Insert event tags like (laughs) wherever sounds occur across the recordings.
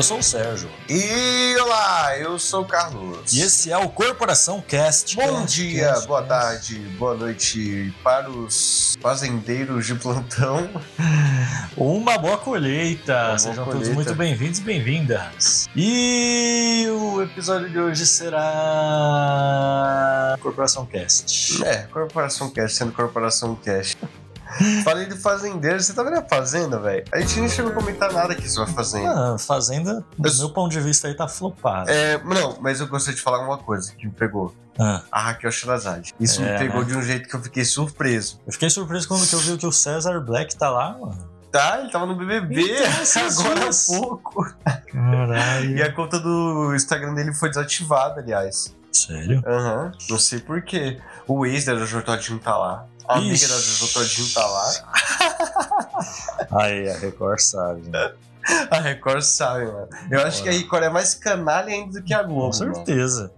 Eu sou o Sérgio. E olá, eu sou o Carlos. E esse é o Corporação Cast. Bom Cast, dia, Cast, boa Cast. tarde, boa noite para os fazendeiros de plantão. (laughs) Uma boa colheita. Uma boa Sejam todos colheita. muito bem-vindos e bem-vindas. E o episódio de hoje será Corporação Cast. É, Corporação Cash sendo Corporação Cash. Falei de fazendeiro, você tá vendo a fazenda, velho? A gente nem chegou a comentar nada aqui sobre a fazenda. Ah, Fazenda, do Eu- meu ponto de vista, aí tá flopada. É, não, mas eu gostaria de falar uma coisa que me pegou. Ah, A Raquel Sherazade. Isso É, me pegou né? de um jeito que eu fiquei surpreso. eu fiquei surpreso quando eu vi que o César Black tá lá, mano. Tá, ele tava no BBB Então, (laughs) agora há pouco. Caralho. E a conta do Instagram dele foi desativada, aliás. Sério? Aham, não sei porquê. O ex da Jojo Todinho tá lá. A amiga Ixi. da Jojo Todinho tá lá. (laughs) Aí, a Record sabe, né? (laughs) A Record sabe, mano. Eu acho que a Record é mais canalha ainda do que a Globo. Com mano. certeza.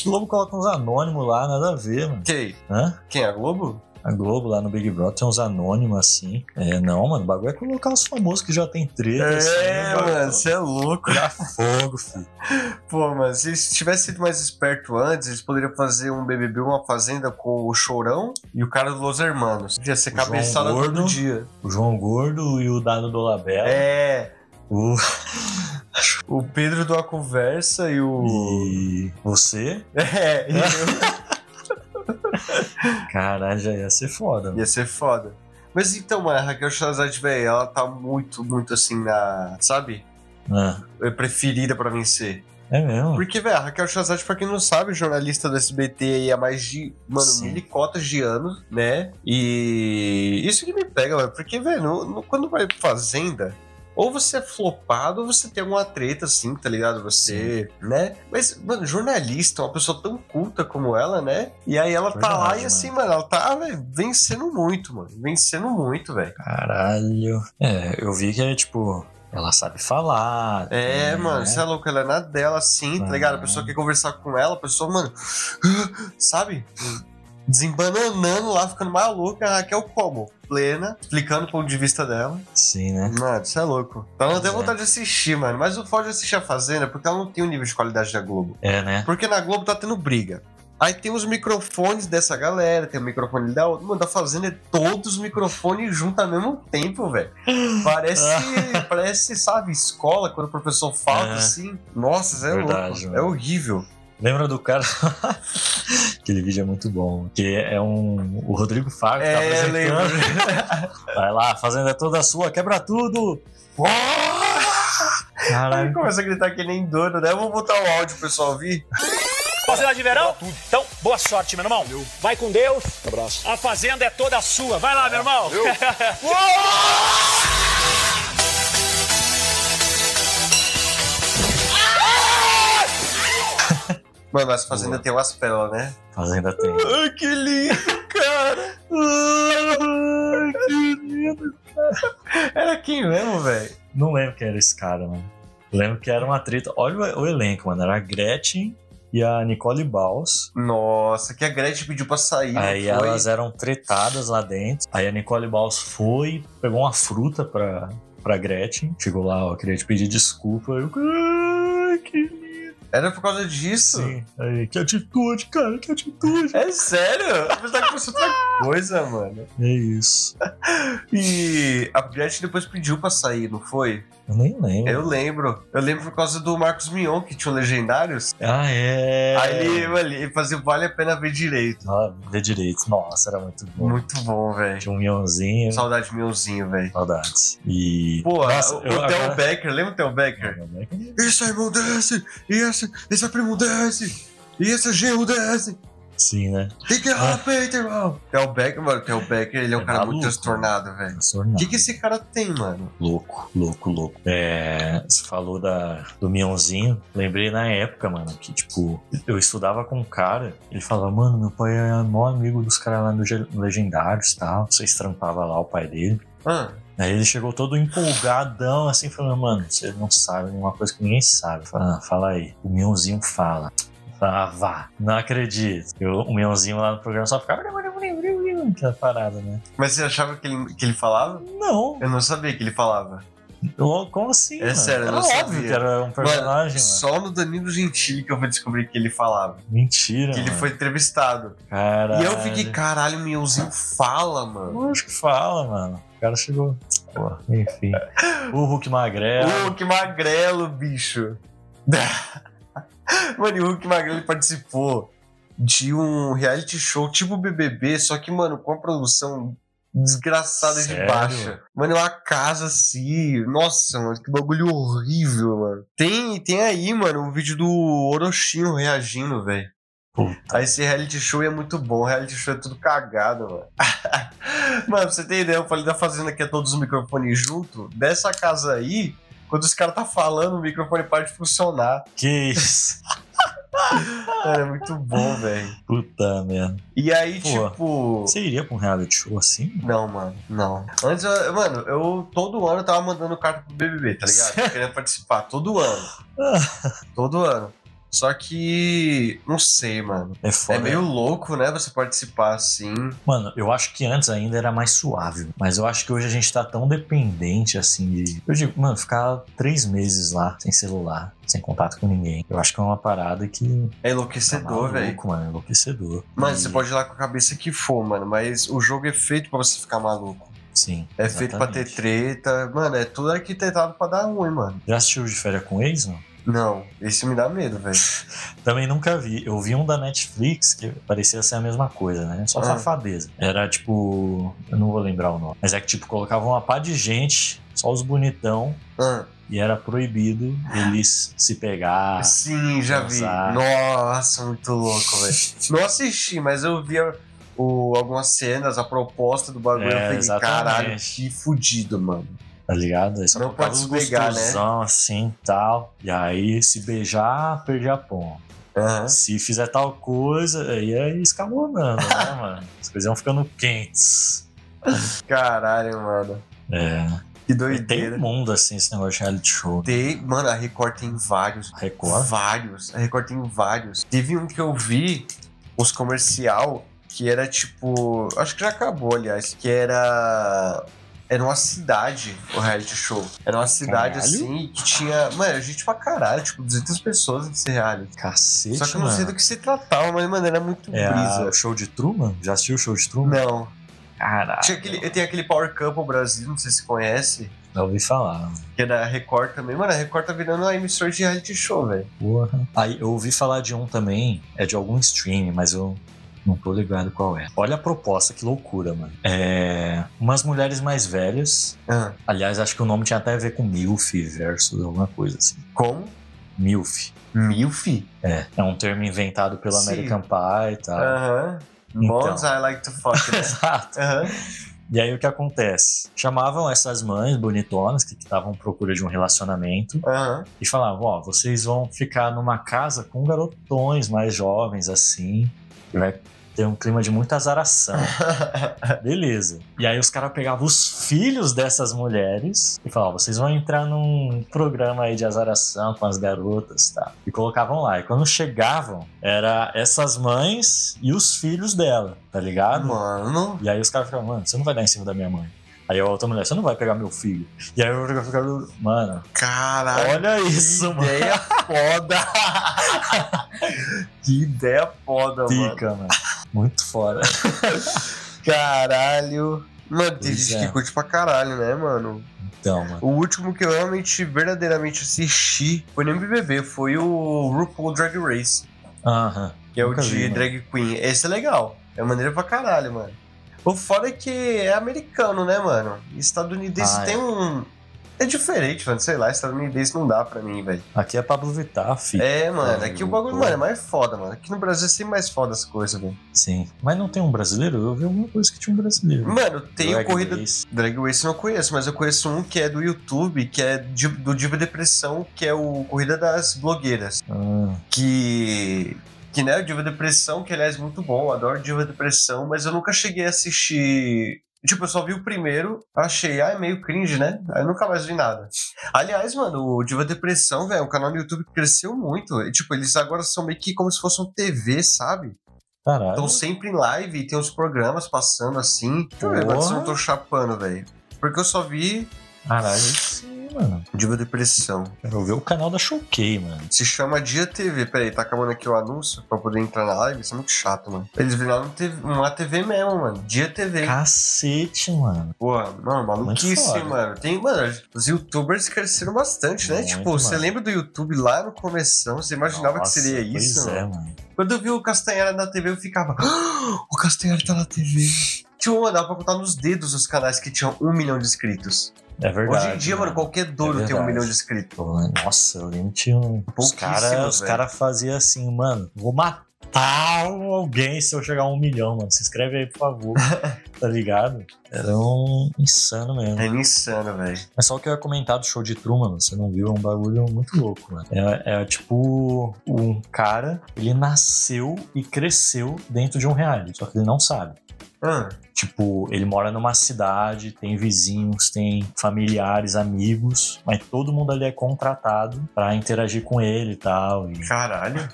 O Globo coloca uns anônimos lá, nada a ver, mano. Quem? Hã? Quem? A Globo? A Globo lá no Big Brother tem uns anônimos assim. É, não, mano, o bagulho é colocar os famosos que já tem treta. assim, É, bagulho. mano, você é louco. Dá fogo, filho. (laughs) Pô, mano, se eles tivessem sido mais esperto antes, eles poderiam fazer um BBB, uma fazenda com o Chorão e o cara do Los Hermanos. Podia ser cabeçada todo dia. O João Gordo e o Dado Dolabella. É, O... (laughs) o Pedro do A Conversa e o... E você? (laughs) É, e eu- (laughs) Caralho, já ia ser foda. mano. ia ser foda. Mas então, mano, a Raquel Sherazade, velho, ela tá muito, muito assim na... Sabe? Ah, É preferida pra vencer. é mesmo? Porque, velho, a Raquel Sherazade, pra quem não sabe, jornalista do SBT aí há mais de, mano, Sim. mil cotas de anos, né? E isso que me pega, velho, porque, velho, quando vai pra Fazenda, ou você é flopado, ou você tem alguma treta, assim, tá ligado? Você, né? Mas, mano, jornalista, uma pessoa tão culta como ela, né? E aí ela tá Verdade, lá e assim, mano, ela tá velho, vencendo muito, mano. Vencendo muito, velho. Caralho. É, eu vi que é tipo. Ela sabe falar. É, né? mano, você é louco, ela é na dela assim, tá ligado? A pessoa quer conversar com ela, a pessoa, mano, (gasps) sabe? Desembananando lá, ficando maluca, a Raquel como? Plena, explicando o ponto de vista dela. Sim, né? Mano, isso é louco. Então ela tem é. vontade de assistir, mano. Mas o foda de assistir a Fazenda é porque ela não tem o nível de qualidade da Globo. É, né? Porque na Globo tá tendo briga. Aí tem os microfones dessa galera, tem o microfone da outra. Mano, da Fazenda é todos os microfones juntos ao mesmo tempo, velho. (laughs) Parece, parece, sabe, escola, quando o professor falta, É. assim. Nossa, é Verdade, louco. mano. É horrível. Lembra do cara? (laughs) Aquele vídeo é muito bom. Que é um. O Rodrigo Fábio tá É, lembro. apresentando. (laughs) Vai lá, a fazenda é toda sua, quebra tudo! Aí Caralho. começa a gritar que nem doido, né? Eu vou botar o áudio pro pessoal ouvir. Fazenda de verão? Então, boa sorte, meu irmão. Vai com Deus. abraço. A fazenda é toda sua. Vai lá, meu irmão. (laughs) Mano, mas a Fazenda Boa. tem umas pérolas, né? Fazenda tem. (laughs) Ai, que lindo, cara. Ai, que lindo. Era quem mesmo, velho? Não lembro quem era esse cara, mano. Lembro que era uma treta. Olha o, o elenco, mano. Era a Gretchen e a Nicole Baus. Nossa, que a Gretchen pediu pra sair. Aí foi? elas eram tretadas lá dentro. Aí a Nicole Baus foi, pegou uma fruta pra, pra Gretchen. Chegou lá, ó, queria te pedir desculpa. Eu, ai, que. Era por causa disso? Sim. Aí, que atitude, cara, que atitude. É sério? Pensava que fosse outra (laughs) coisa, mano. É isso. E a Gretchen depois pediu pra sair, não foi? Eu nem lembro. Eu lembro. Eu lembro por causa do Marcos Mion, que tinha o Legendários. Ah, é. Aí ele, ele fazia Vale a Pena Ver Direito. Ah, vê direito. Nossa, era muito bom. Muito bom, velho. Tinha um Mionzinho. Saudade de Mionzinho, velho. Saudades. E. Pô, Nossa, o, eu o Theo Becker, lembra o Theo Becker? Esse é irmão desce, e esse, esse é primo desce, e esse é genro desce. Sim, né? Tem que Ah. peito, irmão. Theo Becker, mano, o Theo Becker, ele é um É cara muito maluco. transtornado, velho. O que, que esse cara tem, mano? Louco, louco, louco. É, você falou da, do Mionzinho. Lembrei na época, mano, que, tipo, eu estudava com um cara. Ele falava, mano, meu pai é maior amigo dos caras lá Ge- Legendários e tal. Vocês trampavam lá o pai dele. Ah, Aí ele chegou todo empolgadão, assim, falando, mano, você não sabe nenhuma coisa que ninguém sabe. Fala, ah, fala aí. O Mionzinho fala. Ah, vá. Não acredito. Eu, o Mionzinho lá no programa só ficava. Aquela parada, né? mas você achava que ele, que ele falava? Não. Eu não sabia que ele falava. Como assim? É mano? sério, eu Era não óbvio sabia. que era um personagem, mano. Só no Danilo Gentili que eu fui descobrir que ele falava. Mentira. Que ele mano. foi entrevistado. Caralho. E eu fiquei, caralho, Mionzinho fala, mano. Lógico que fala, mano. O cara chegou. Pô, enfim. O Hulk Magrelo. O Hulk Magrelo, bicho. (laughs) mano, e o Hulk Magrelo participou de um reality show tipo BBB, só que, mano, com a produção desgraçada de Sério? baixa. Mano, é uma casa assim. Nossa, mano, que bagulho horrível, mano. Tem, tem aí, mano, um vídeo do Orochinho reagindo, velho. Aí esse reality show é muito bom. O reality show é tudo cagado, mano. (laughs) mano, pra você ter ideia, eu falei da fazenda que é todos os microfones junto. Dessa casa aí, quando os caras tá falando, o microfone para de funcionar. Que isso? (laughs) Mano, é muito bom, velho. Puta merda. E aí, Pô. tipo. Você iria pra um reality show assim? Não, mano, não. Antes, eu- mano, eu todo ano eu tava mandando carta pro BBB, tá ligado? Querendo participar, todo ano. (laughs) Todo ano. Só que. Não sei, mano. É É foda. meio louco, né? Você participar assim. Mano, eu acho que antes ainda era mais suave. Mas eu acho que hoje a gente tá tão dependente assim de. Eu digo, mano, ficar três meses lá sem celular, sem contato com ninguém. Eu acho que é uma parada que. É Tá enlouquecedor, velho. maluco, mano. Enlouquecedor. Mano, E- você pode ir lá com a cabeça que for, mano, mas o jogo é feito pra você ficar maluco. Sim. É feito pra ter exatamente. treta. Mano, é tudo arquitetado pra dar ruim, mano. Já assistiu de férias com ex, mano? Não, esse me dá medo, velho. (laughs) Também nunca vi. Eu vi um da Netflix que parecia ser a mesma coisa, né? Só Ah. safadeza. Era tipo. Eu não vou lembrar o nome. Mas é que, tipo, colocavam uma pá de gente, só os bonitão, Ah, e era proibido eles se pegar. sim, já vi. Exato. Nossa, muito louco, velho. (laughs) Não assisti, mas eu vi o, algumas cenas, a proposta do bagulho. É, eu falei, exatamente. caralho, que fudido, mano. Tá ligado? Só Não pode os se pegar, né? assim tal. E aí, se beijar, perdi a ponta. Aham. Se fizer tal coisa, aí é escalonando, né, (laughs) mano? As coisas iam ficando quentes. Caralho, mano. É. Que E tem doideira. um mundo assim, esse negócio de reality show. Tem, mano, a Record tem vários. Record? Vários. A Record tem vários. Teve um que eu vi, os comercial, que era tipo. Acho que já acabou, aliás. Que era. Era uma cidade, o reality show. Era uma cidade Caralho. assim que tinha. Mano, gente pra caralho, tipo, 200 pessoas nesse reality. Cacete, Só que eu não sei do que se tratava, mas, mano, era muito É a- brisa. o show de Truman? Já assistiu o show de Truman? Não. Caralho. Tinha aquele, tem aquele Power Couple Brasil, não sei se conhece. Já ouvi falar. Que é da Record também. Mano, a Record tá virando uma emissora de reality show, velho. Porra. Aí eu ouvi falar de um também, é de algum stream, mas eu não tô ligado qual é. Olha a proposta, que loucura, mano. É. Umas mulheres mais velhas. Ah, Aliás, acho que o nome tinha até a ver com MILF versus alguma coisa assim. como? MILF. Milf? É. É um termo inventado pela Sim. American Pie e tal. Aham. Então. Moms I like to fuck, né? (laughs) Exato. Aham. E aí o que acontece? Chamavam essas mães bonitonas que estavam à procura de um relacionamento Aham. e falavam: Ó, vocês vão ficar numa casa com garotões mais jovens assim, e vai ter um clima de muita azaração. (laughs) Beleza. E aí os caras pegavam os filhos dessas mulheres e falavam: vocês vão entrar num programa aí de azaração com as garotas, tá? E colocavam lá. E quando chegavam, era essas mães e os filhos dela, tá ligado? Mano. E aí os caras ficavam, mano, você não vai dar em cima da minha mãe. Aí a outra mulher, você não vai pegar meu filho. E aí eu ficava, mano, Caralho. olha isso, mano. ideia foda. (laughs) que ideia foda, mano. Pica, mano. Muito fora. (laughs) Caralho. Mano, tem Pois gente é. que curte pra caralho, né, mano? Então, mano. O último que eu realmente, verdadeiramente assisti foi no MBB, foi o RuPaul Drag Race, Aham. que é o de vi, drag queen. Esse é legal, é maneiro pra caralho, mano. O foda é que é americano, né, mano? Estadunidense Ah, tem é. um... É diferente, mano, sei lá, estadunidense não dá pra mim, velho. Aqui é Pablo Vittar, filho. É, mano, É, aqui o o- bagulho, mano, é mais foda, mano. Aqui no Brasil é sempre mais foda as coisas, velho. Sim. Mas não tem um brasileiro? Eu vi alguma coisa que tinha um brasileiro. Mano, tem o Corrida... Race. Drag Race eu não conheço, mas eu conheço um que é do YouTube, que é do Diva Depressão, que é o Corrida das Blogueiras. Ah, Que. Que né, o Diva Depressão, que aliás é muito bom, eu adoro Diva Depressão, mas eu nunca cheguei a assistir. Tipo, eu só vi o primeiro, achei, ah, é meio cringe, né? Aí nunca mais vi nada. Aliás, mano, o Diva Depressão, velho, é um canal no YouTube que cresceu muito. E, tipo, eles agora são meio que como se fosse um TV, sabe? caralho. Estão sempre em live e tem uns programas passando assim. Deixa eu ver, Porra. mas eu não tô chapando, velho. Porque eu só vi. Caralho, sim, mano. Diva Depressão. Quero ver o canal da Showkey, mano. Se chama Dia TV. Peraí, tá acabando aqui o anúncio pra poder entrar na live? Isso é muito chato, mano. Eles viraram TV uma TV mesmo, mano. Dia TV. Cacete, mano. Pô, mano, maluquice, mano. Tem, mano, os youtubers cresceram bastante, né? Muito, tipo, você mano. lembra do YouTube lá no começo? Você imaginava Nossa, que seria pois isso? é, mano? mano. Quando eu vi o Castanhara na TV, eu ficava. "Ah, (gasps) o Castanhara tá na TV. Tipo, mano, dá pra contar nos dedos os canais que tinham um milhão de inscritos. É verdade. Hoje em dia, mano, qualquer dono É tem um milhão de inscritos. Nossa, eu lembro tinha um. Os caras cara faziam assim, mano, vou matar alguém se eu chegar a um milhão, mano. Se inscreve aí, por favor. (laughs) tá ligado? Era um insano mesmo. É insano, velho. Mas só o que eu ia comentar do show de Truman, mano, você não viu? É um bagulho muito louco, mano. É, é tipo um cara, ele nasceu e cresceu dentro de um reality, só que ele não sabe. Ah, Tipo, ele mora numa cidade, tem vizinhos, tem familiares, amigos, mas todo mundo ali é contratado pra interagir com ele e tal. E, caralho.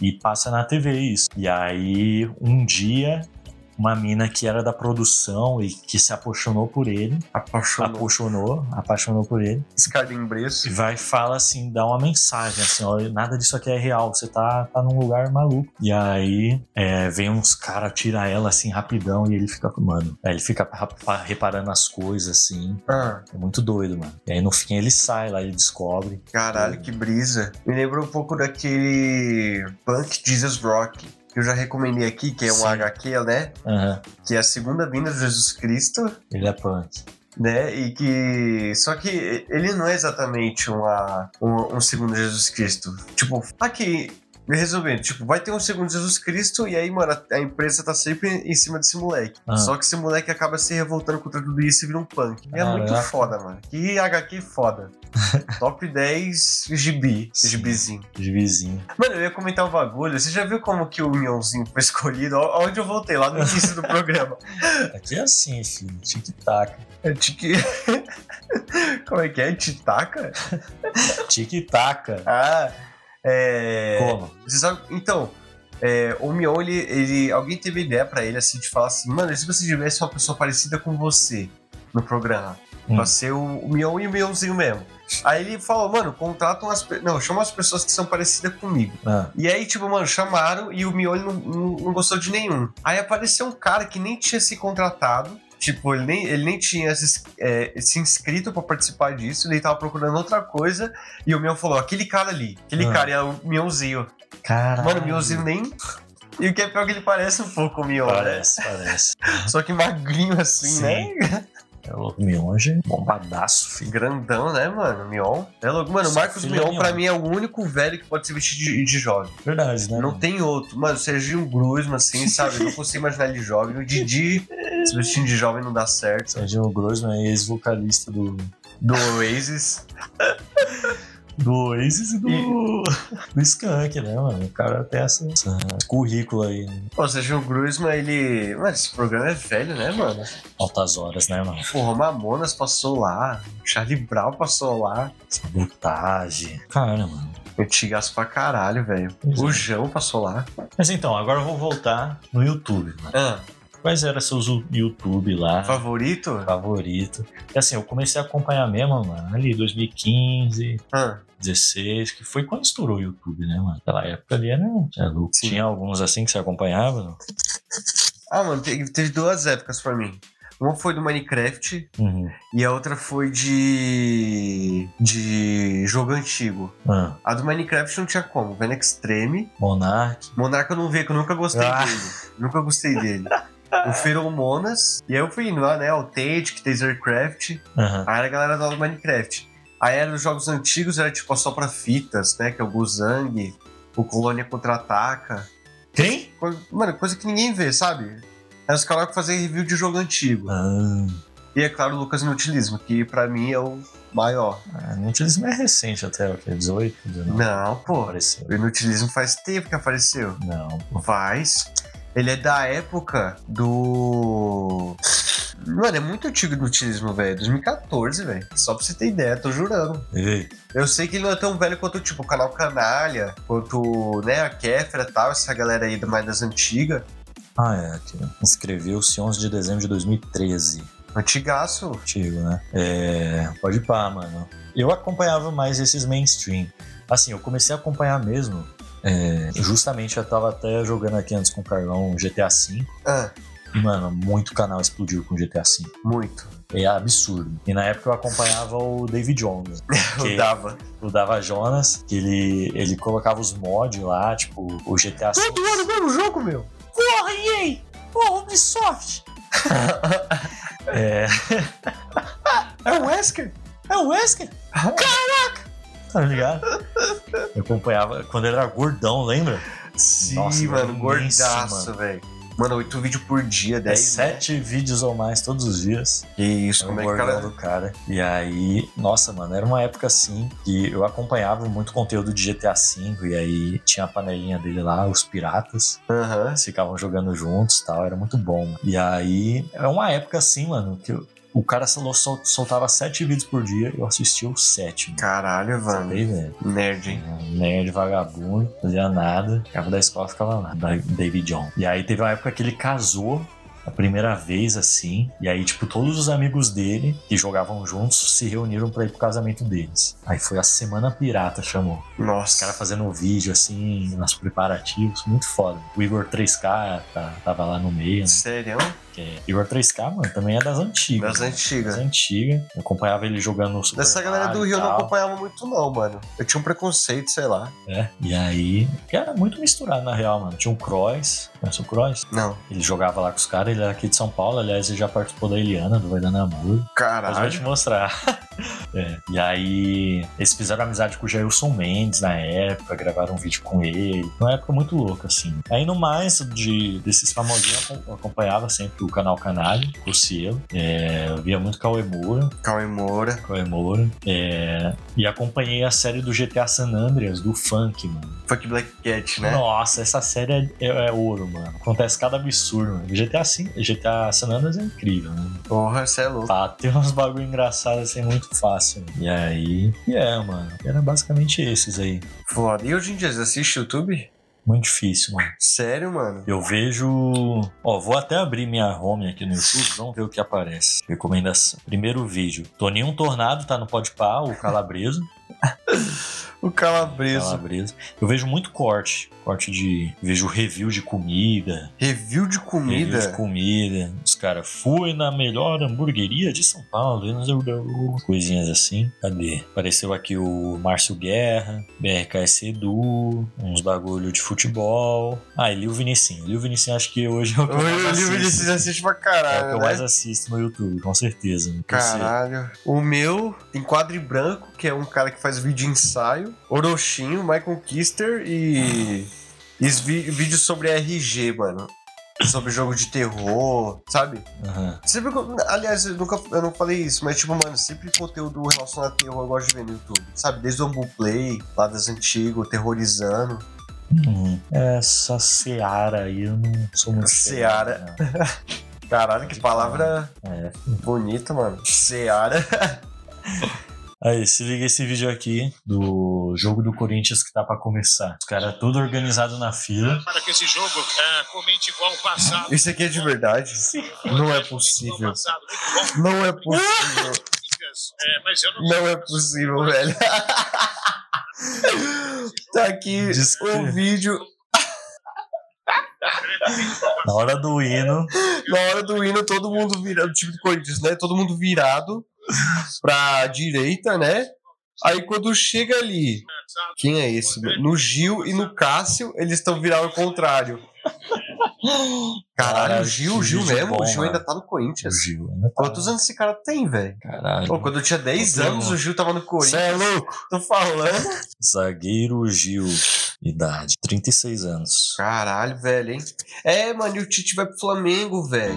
e passa na TV isso. E aí, um dia, uma mina que era da produção e que se apaixonou por ele, Apaixonou. apaixonou, apaixonou por ele, Escardembreço. e vai e fala assim, dá uma mensagem assim, ó, nada disso aqui é real, você tá, tá num lugar maluco. E aí é, vem uns caras, tira ela assim rapidão e ele fica, mano, aí ele fica ra- reparando as coisas assim, Ah, é muito doido, mano. E aí no fim ele sai lá, ele descobre. caralho, que brisa. Me lembra um pouco daquele Punk Jesus Rock. Que eu já recomendei aqui, que é um Sim. HQ, né? Aham, Que é a segunda vinda de Jesus Cristo. ele é punk. né? E que. Só que ele não é exatamente uma, um, um segundo Jesus Cristo. Tipo, aqui. Resumindo, tipo, vai ter um segundo Jesus Cristo e aí, mano, a, a empresa tá sempre em cima desse moleque. Ah. Só que esse moleque acaba se revoltando contra tudo isso e vira um punk. E é muito Caraca. foda, mano. Que HQ foda. (laughs) Top 10 gibi. Sim. Gibizinho. De vizinho. Mano, eu ia comentar um bagulho. Você já viu como que o Mionzinho foi escolhido? Onde eu voltei, lá no início do programa. (laughs) Aqui é assim, filho. Tic-tac. É tique... (laughs) Como é que é? Titaca? Tic-taca. Ah, é. Como? Você sabe. Então, é, o Mion, ele, ele. Alguém teve ideia pra ele, assim, de falar assim, mano, e se você tivesse uma pessoa parecida com você no programa? Hum. Pra ser o, o Mion e o Mionzinho mesmo. Aí ele falou, mano, contratam as. pe- Não, chama as pessoas que são parecidas comigo. Ah, E aí, tipo, mano, chamaram e o Mion não, não, não gostou de nenhum. Aí apareceu um cara que nem tinha se contratado. Tipo, ele nem, ele nem tinha se, é, se inscrito pra participar disso, ele tava procurando outra coisa. E o Mion falou: aquele cara ali, aquele Ah. cara é o Mionzinho. caralho. Mano, o Mionzinho nem. E o que é pior que ele parece um pouco o Mion, né? Parece, parece. Só que magrinho assim, Sim. né? É louco, Mionge, bombadaço, filho. Grandão, né, mano? Mion. É louco. Mano, o Marcos Mion, mignon. pra mim, é o único velho que pode se vestir de, de jovem. Verdade, né? Não mano? tem outro. Mano, Serginho Grusman, assim, sabe? Não consigo imaginar ele jovem. O Didi, se vestindo de jovem não dá certo. Serginho Grossman é ex-vocalista do, Do Oasis. (laughs) do Oasis e do, do Skank, né, mano? O cara tem essa, essa currículo aí, né? Pô, o Serginho Grusman, ele... Mano, esse programa é velho, né, mano? altas horas, né, mano? Porra, Mamonas passou lá. Charlie Brown passou lá. Sabotagem. Cara, mano. Antigaço pra caralho, velho. O é. João passou lá. Mas então, agora eu vou voltar no YouTube, mano. Ah, Quais eram seus YouTube lá? favorito? Favorito. E assim, eu comecei a acompanhar mesmo, mano, ali 2015, Ah, 16, que foi quando estourou o YouTube, né, mano? Naquela época ali era. É louco. Sim. Tinha alguns assim que você acompanhava, não? ah mano, teve, duas épocas pra mim. Uma foi do Minecraft Uhum. e a outra foi de. de jogo antigo. Ah, A do Minecraft não tinha como. Vendo Extreme. Monark. Monarca eu não vi, que eu nunca gostei Ah. dele. Nunca gostei dele. (laughs) O Feromonas. E aí eu fui indo lá, né? O Tate, Tasercraft. Aham. Aí era a galera do Minecraft. Aí era os jogos antigos, era tipo só pra fitas, né? Que é o Guzang, o Colônia Contra-Ataca. Quem? Coisa- Mano, coisa que ninguém vê, sabe? Aí os caras que fazem review de jogo antigo. Ah, E é claro, o Lucas Inutilismo, que pra mim é o maior. ah, utilizo mais recente até, o que? 18, 19? Não, pô. Apareceu. O Inutilismo faz tempo que apareceu. Não, pô. Faz. Ele é da época do. Mano, é muito antigo o Inutilismo, velho. 2014, velho. Só pra você ter ideia, tô jurando. Ei, Eu sei que ele não é tão velho quanto, tipo, o canal Canalha, quanto, né, a Kéfera e tal, essa galera aí mais das antigas. Ah, é, aqui. Inscreveu-se 11 de dezembro de 2013. Antigaço. Antigo, né? É, pode pá, mano. Eu acompanhava mais esses mainstream. Assim, eu comecei a acompanhar mesmo. É, justamente eu tava até jogando aqui antes com o Carlão GTA V. Ah, E, mano, muito canal explodiu com GTA V. muito. É absurdo. E na época eu acompanhava o David Jones. (laughs) Que- dava. O Dava Jonas, que ele, ele colocava os mods lá, tipo, o GTA V. Todo ano o mesmo jogo, meu. Porra, EA! Porra, Ubisoft! (laughs) é, É o Wesker. é o Wesker? Caraca! Tá ligado? Eu acompanhava quando ele era gordão, lembra? Sim, Nossa, mano, gordaço, velho. Mano, oito vídeos por dia, É 10. sete vídeos ou mais todos os dias. Que isso, o como é que cara. do cara. E aí, nossa, mano, era uma época assim que eu acompanhava muito conteúdo de GTA V. E aí tinha a panelinha dele lá, os piratas. Eles ficavam jogando juntos e tal, era muito bom. E aí, é uma época assim, mano, que eu- o cara sol- sol- soltava sete vídeos por dia eu assistia os sete. Mano. Caralho, mano. Sabe, velho? Nerd, hein? Um Nerd vagabundo, fazia nada, ficava da escola, ficava lá, da David John. E aí teve uma época que ele casou a primeira vez assim, e aí tipo todos os amigos dele que jogavam juntos se reuniram pra ir pro casamento deles. Aí foi a semana pirata chamou. Os Nossa. caras fazendo um vídeo assim, nos preparativos, muito foda. O Igor 3K tá- tava lá no meio, né? Sério? Que é- Igor 3K, mano, também é das antigas. Das antigas. Das antigas. Eu acompanhava ele jogando no Super Dessa galera do Rio eu não acompanhava muito, não, mano. Eu tinha um preconceito, sei lá. É, e aí, que era muito misturado na real, mano. Tinha um Cross, conhece o Cross? Não. Ele jogava lá com os caras, ele era aqui de São Paulo, aliás, ele já participou da Eliana, do Vai Dando Amor. Depois eu vou te Caralho. mostrar. (laughs) É, E aí, eles fizeram amizade com o Jailson Mendes na época, gravaram um vídeo com ele. Uma época muito louca, assim. Aí, no mais, de, desses famosinhos, eu acompanhava sempre o canal Canalha, o Cielo. É, eu via muito Cauê Moura, Cauê Moura. Cauê Moura. É, e acompanhei a série do GTA San Andreas, do Funk, mano. Fuck Black Cat, né? Nossa, essa série é, é- é ouro, mano. Acontece cada absurdo, mano. GTA, sim, GTA San Andreas é incrível, né? Porra, você é louco. Tá, tem uns bagulho engraçados assim muito fácil. E aí, e é, mano. Era basicamente esses aí. Foda. E hoje em dia, você assiste YouTube? Muito difícil, mano. Sério, mano? Eu vejo. Ó, vou até abrir minha home aqui no YouTube, vamos ver o que aparece. Recomendação. Primeiro vídeo. Toninho Tornado tá no Podpah, o Calabreso. (laughs) O Calabreso. Calabreso. Eu vejo muito corte. Corte de. Vejo review de comida. Review de Review de comida. comida. Os caras, fui na melhor hamburgueria de São Paulo. e o Coisinhas assim. Cadê? Apareceu aqui o Márcio Guerra, BRKS Edu, uns bagulho de futebol. Ah, e Lil Vinicinho. Lil Vinicinho acho que hoje é o que eu mais O assisto. você assiste pra É o caralho, que eu né? mais assisto no YouTube, com certeza. Caralho. O meu tem quadro branco, que é um cara que faz vídeo ensaio. Orochinho, Michael Kister e. vídeos sobre RG, mano. Sobre jogo de terror, sabe? Aham. Sempre, aliás, eu nunca eu não falei isso, mas tipo, mano, sempre conteúdo relacionado a terror eu gosto de ver no YouTube. Sabe? Desde o Play, lá das antigas, terrorizando. Hum, essa Seara aí eu não sou muito. Seara. Caralho, que palavra. É, bonita, mano. Seara. (laughs) Aí, se liga esse vídeo aqui do jogo do Corinthians que tá pra começar. Os caras tudo organizado na fila. para que esse jogo é, comente igual o passado. Isso aqui é de verdade? Não é possível. Não é possível. é, não é possível, velho. (laughs) tá aqui o vídeo. Na hora do hino, Na hora do hino, todo mundo virado, tipo de Corinthians, né? Todo mundo virado (laughs) pra direita, né? Aí quando chega ali, quem é esse? No Gil e no Cássio, eles estão virados ao contrário. (laughs) Caralho, o Gil, o Gil vídeo mesmo, bom, o Gil ainda tá no o Corinthians. Gil ainda tá. Quantos anos esse cara tem, velho? Caralho. Pô, quando eu tinha 10 Ô, anos, o Gil tava no Corinthians. é louco? Tô falando. Zagueiro Gil. Idade, 36 anos. Caralho, velho, hein? É, mano, e o Tite vai pro Flamengo, velho.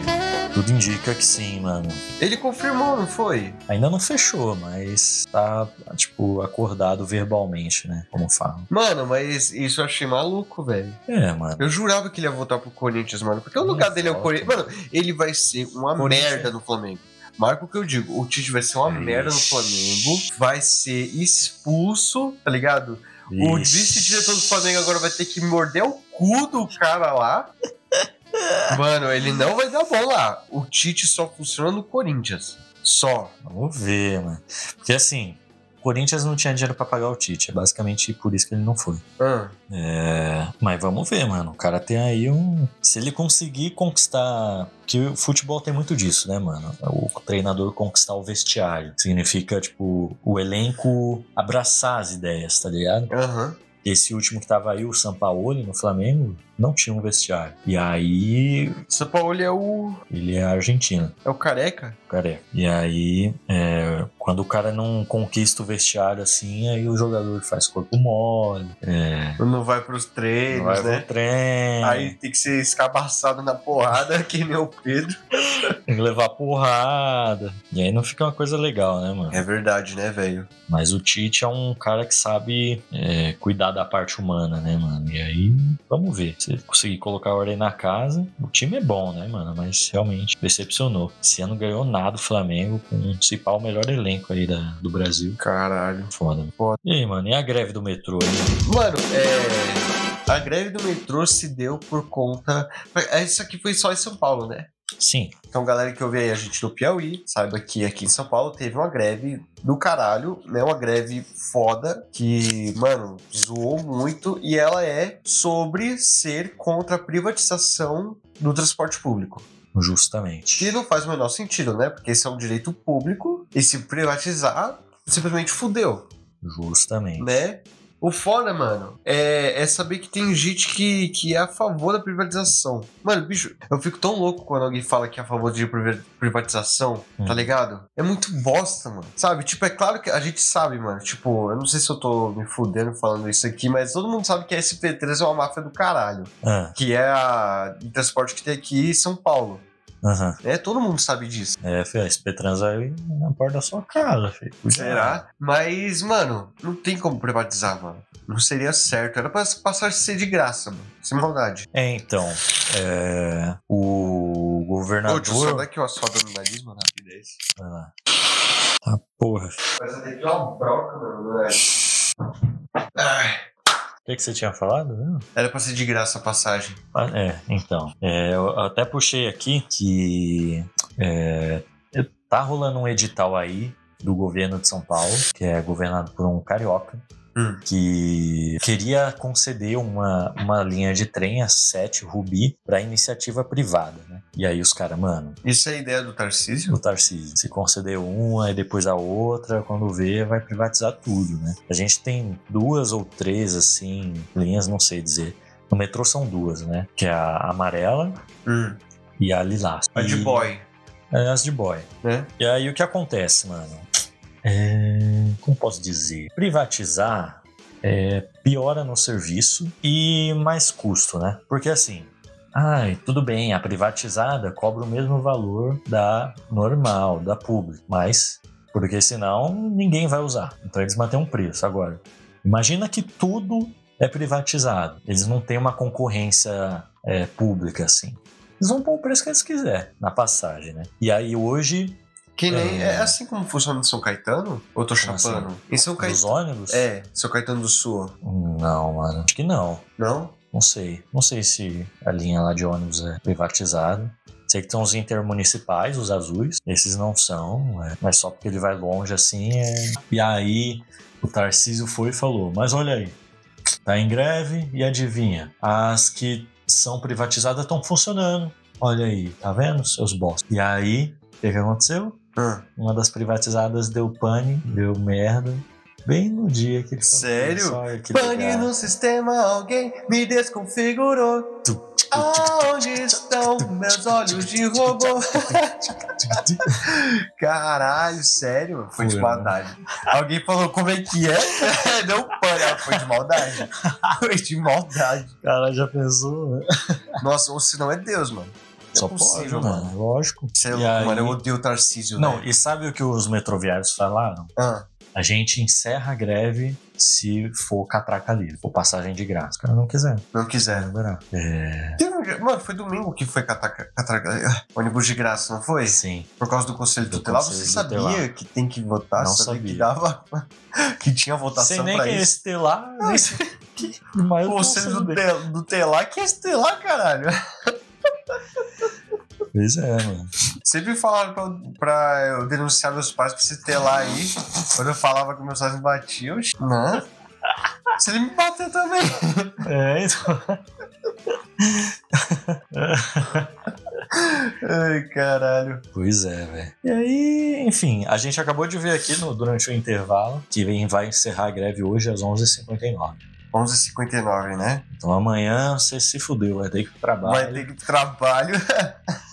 Tudo indica que sim, mano. Ele confirmou, não foi? Ainda não fechou, mas tá, tipo, acordado verbalmente, né? Como falam. Mano, mas isso eu achei maluco, velho. É, mano. Eu jurava que ele ia voltar pro Corinthians, mano. Porque o lugar dele é o. Corinthians. Mano, ele vai ser uma merda no Flamengo. Marca o que eu digo. O Tite vai ser uma merda no Flamengo. Vai ser expulso, tá ligado? O vice-diretor do Flamengo agora vai ter que morder o cu do cara lá. (laughs) Mano, ele não vai dar bom lá. O Tite só funciona no Corinthians. Só. Vamos ver, mano. Porque assim, Corinthians não tinha dinheiro pra pagar o Tite. É basicamente por isso que ele não foi. Ah, É, mas vamos ver, mano. O cara tem aí um. Se ele conseguir conquistar. Que o futebol tem muito disso, né, mano? O treinador conquistar o vestiário. Significa, tipo, o elenco abraçar as ideias, tá ligado? Aham. Esse último que tava aí, o Sampaoli, no Flamengo, não tinha um vestiário. E aí, São Paulo é o. ele é argentino, É o careca? careca. E aí, é, quando o cara não conquista o vestiário assim, aí o jogador faz corpo mole, é, Não vai pros treinos, não vai né? pro treino, Aí tem que ser escabaçado na porrada, (laughs) que nem o Pedro. tem que levar porrada. E aí não fica uma coisa legal, né, mano? É verdade, né, velho? Mas o Tite é um cara que sabe é, cuidar da parte humana, né, mano? E aí, vamos ver. Se ele conseguir colocar a ordem na casa, o time é bom, né, mano? Mas realmente decepcionou. Esse ano ganhou nada o Flamengo com o principal melhor elenco aí da, do Brasil. Caralho. Foda. Foda. E aí, mano? E a greve do metrô? Hein? Mano, é. A greve do metrô se deu por conta. Isso aqui foi só em São Paulo, né? Sim. Então, galera que ouve aí a gente do Piauí, saiba que aqui em São Paulo teve uma greve do caralho, né? Uma greve foda que, mano, zoou muito e ela é sobre ser contra a privatização do transporte público. Justamente. Que não faz o menor sentido, né? Porque esse é um direito público e se privatizar, simplesmente fudeu, Justamente. né? O foda, mano, é, é saber que tem gente que, que é a favor da privatização. Mano, bicho, eu fico tão louco quando alguém fala que é a favor de priva- privatização, tá Hum. ligado? É muito bosta, mano. Sabe? Tipo, é claro que a gente sabe, mano. Tipo, eu não sei se eu tô me fudendo falando isso aqui, mas todo mundo sabe que a SP3 é uma máfia do caralho. Ah, Que é a de transporte que tem aqui em São Paulo. Aham. É, todo mundo sabe disso. É, filho, a SP Trans vai na porta da sua casa, filho. Será? Mas, mano, não tem como privatizar, mano. Não seria certo. Era pra passar a ser de graça, mano. Sem maldade. É, então, é, o Ô, governador... deixa eu só dar aqui uma soda no nariz, mano, rapidez. Vai lá. Tá, porra. Mas até aqui uma broca, mano, no nariz. Ai, O que, que você tinha falado? Não? era pra ser de graça a passagem. Ah, É, então. É, eu até puxei aqui que é, tá rolando um edital aí do governo de São Paulo, que é governado por um carioca, Hum. que queria conceder uma, uma linha de trem, a 7 Rubi, para iniciativa privada, né? E aí os caras, mano, Isso é a ideia do Tarcísio? o Tarcísio, se conceder uma e depois a outra, quando vê, vai privatizar tudo, né? A gente tem duas ou três, assim, linhas, não sei dizer. No metrô são duas, né? Que é a amarela Hum. e a lilás. A de boy, É, as de boy. né? E aí o que acontece, mano? É, como posso dizer? Privatizar é, piora no serviço e mais custo, né? Porque assim, ai, tudo bem, a privatizada cobra o mesmo valor da normal, da pública, mas porque senão ninguém vai usar. Então eles mantêm um preço. Agora, imagina que tudo é privatizado. Eles não têm uma concorrência é, pública assim. Eles vão pôr o preço que eles quiserem na passagem, né? E aí hoje, Que nem. É. É assim como funciona em São Caetano? Ou tô Como chapando? assim? Em São Caetano. ônibus? É, São Caetano do Sul. Não, mano. Acho que não. Não? Não sei. Não sei se a linha lá de ônibus é privatizada. Sei que são os intermunicipais, os azuis. Esses não são, é. mas só porque ele vai longe assim é. E aí o Tarcísio foi e falou: Mas olha aí, tá em greve e adivinha? As que são privatizadas estão funcionando. Olha aí, tá vendo, seus bosta? E aí, o que aconteceu? Ah, Uma das privatizadas deu pane, deu merda. Bem no dia que ele Sério? Pane no sistema, alguém me desconfigurou. Aonde estão meus olhos de robô? Caralho, sério? Foi de maldade. Alguém falou como é que é? Não pane, ah, foi de maldade. Foi de maldade. Cara, já pensou? né? Nossa, ou se não é Deus, mano. Só é possível, pode, mano. Lógico. Você é louco, aí- mano. Eu odeio o Tarcísio, Não, né? e sabe o que os metroviários falaram? Ah, A gente encerra a greve se for catraca livre, for passagem de graça. O cara não quiser, não vai quiser. liberar. É. Mano, foi domingo que foi catraca, catraca, (laughs) ônibus de graça, não foi? Sim. Por causa do Conselho Do Tutelar, Conselho você sabia Tutelar. que tem que votar? Não sabia, sabia. que dava. (laughs) que tinha votação Sem nem pra que é isso. estelar, nem sei (laughs) que. Mas Conselho do, do Telar que é Estelar, caralho. Pois é, mano. Sempre falaram pra, eu- pra eu denunciar meus pais pra ter lá aí. Quando eu falava que meus pais me batiam, eu- não. Se ele me bater também. É, então. Ai, caralho. Pois é, velho. E aí, enfim, a gente acabou de ver aqui no- durante o intervalo que vem, vai encerrar a greve hoje às 11h59. 11h59, né? Então amanhã você se fudeu, vai ter que ir pro trabalho. Vai ter que ir pro trabalho. (laughs)